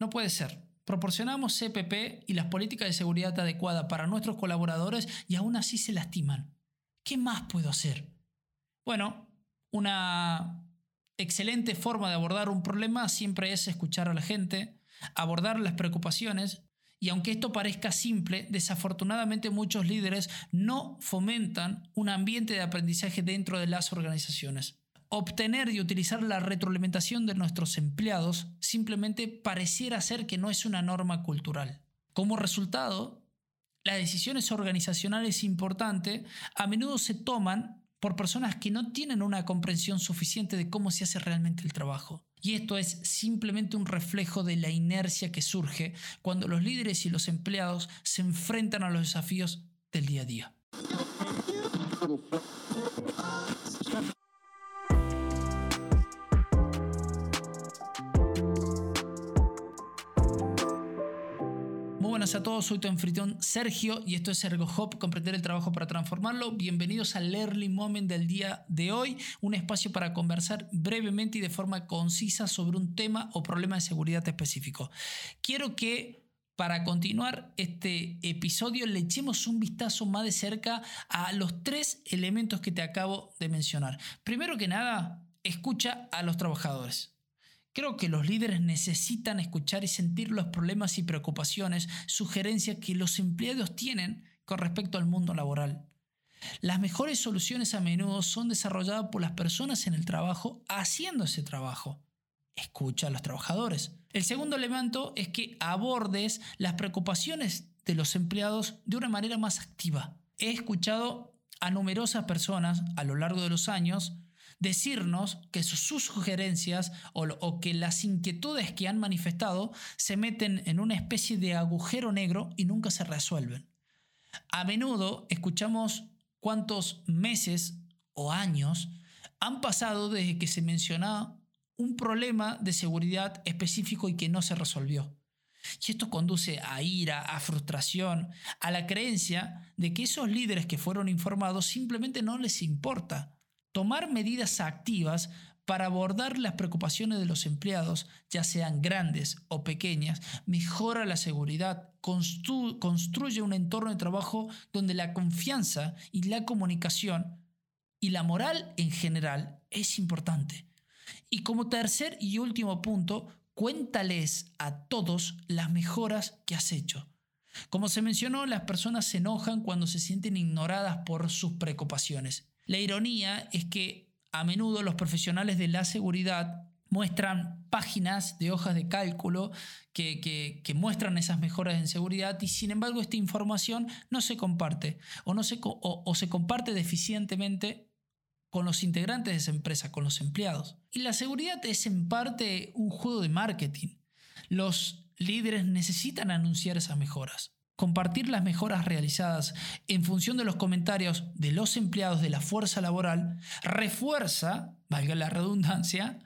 No puede ser. Proporcionamos CPP y las políticas de seguridad adecuadas para nuestros colaboradores y aún así se lastiman. ¿Qué más puedo hacer? Bueno, una excelente forma de abordar un problema siempre es escuchar a la gente, abordar las preocupaciones y aunque esto parezca simple, desafortunadamente muchos líderes no fomentan un ambiente de aprendizaje dentro de las organizaciones. Obtener y utilizar la retroalimentación de nuestros empleados simplemente pareciera ser que no es una norma cultural. Como resultado, las decisiones organizacionales importantes a menudo se toman por personas que no tienen una comprensión suficiente de cómo se hace realmente el trabajo. Y esto es simplemente un reflejo de la inercia que surge cuando los líderes y los empleados se enfrentan a los desafíos del día a día. Buenas a todos, soy tu anfitrión Sergio y esto es ErgoHop, comprender el trabajo para transformarlo. Bienvenidos al Early Moment del día de hoy, un espacio para conversar brevemente y de forma concisa sobre un tema o problema de seguridad específico. Quiero que para continuar este episodio le echemos un vistazo más de cerca a los tres elementos que te acabo de mencionar. Primero que nada, escucha a los trabajadores. Creo que los líderes necesitan escuchar y sentir los problemas y preocupaciones, sugerencias que los empleados tienen con respecto al mundo laboral. Las mejores soluciones a menudo son desarrolladas por las personas en el trabajo haciendo ese trabajo. Escucha a los trabajadores. El segundo elemento es que abordes las preocupaciones de los empleados de una manera más activa. He escuchado a numerosas personas a lo largo de los años decirnos que sus sugerencias o, que las inquietudes que han manifestado se meten en una especie de agujero negro y nunca se resuelven. A menudo escuchamos cuántos meses o años han pasado desde que se mencionaba un problema de seguridad específico y que no se resolvió. Y esto conduce a ira, a frustración, a la creencia de que esos líderes que fueron informados simplemente no les importa tomar medidas activas para abordar las preocupaciones de los empleados, ya sean grandes o pequeñas, mejora la seguridad, construye un entorno de trabajo donde la confianza y la comunicación y la moral en general es importante. Y como tercer y último punto, cuéntales a todos las mejoras que has hecho. Como se mencionó, las personas se enojan cuando se sienten ignoradas por sus preocupaciones. La ironía es que a menudo los profesionales de la seguridad muestran páginas de hojas de cálculo que, muestran esas mejoras en seguridad y sin embargo esta información no se comparte o, no se, o se comparte deficientemente con los integrantes de esa empresa, con los empleados. Y la seguridad es en parte un juego de marketing. Los líderes necesitan anunciar esas mejoras. Compartir las mejoras realizadas en función de los comentarios de los empleados de la fuerza laboral refuerza, valga la redundancia,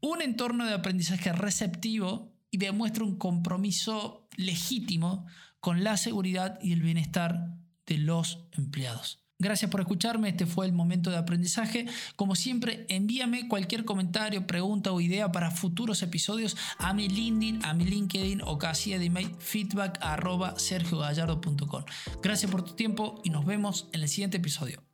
un entorno de aprendizaje receptivo y demuestra un compromiso legítimo con la seguridad y el bienestar de los empleados. Gracias por escucharme, este fue el momento de aprendizaje. Como siempre, envíame cualquier comentario, pregunta o idea para futuros episodios a mi LinkedIn, a mi LinkedIn o casi de email feedback arroba sergiogallardo.com. Gracias por tu tiempo y nos vemos en el siguiente episodio.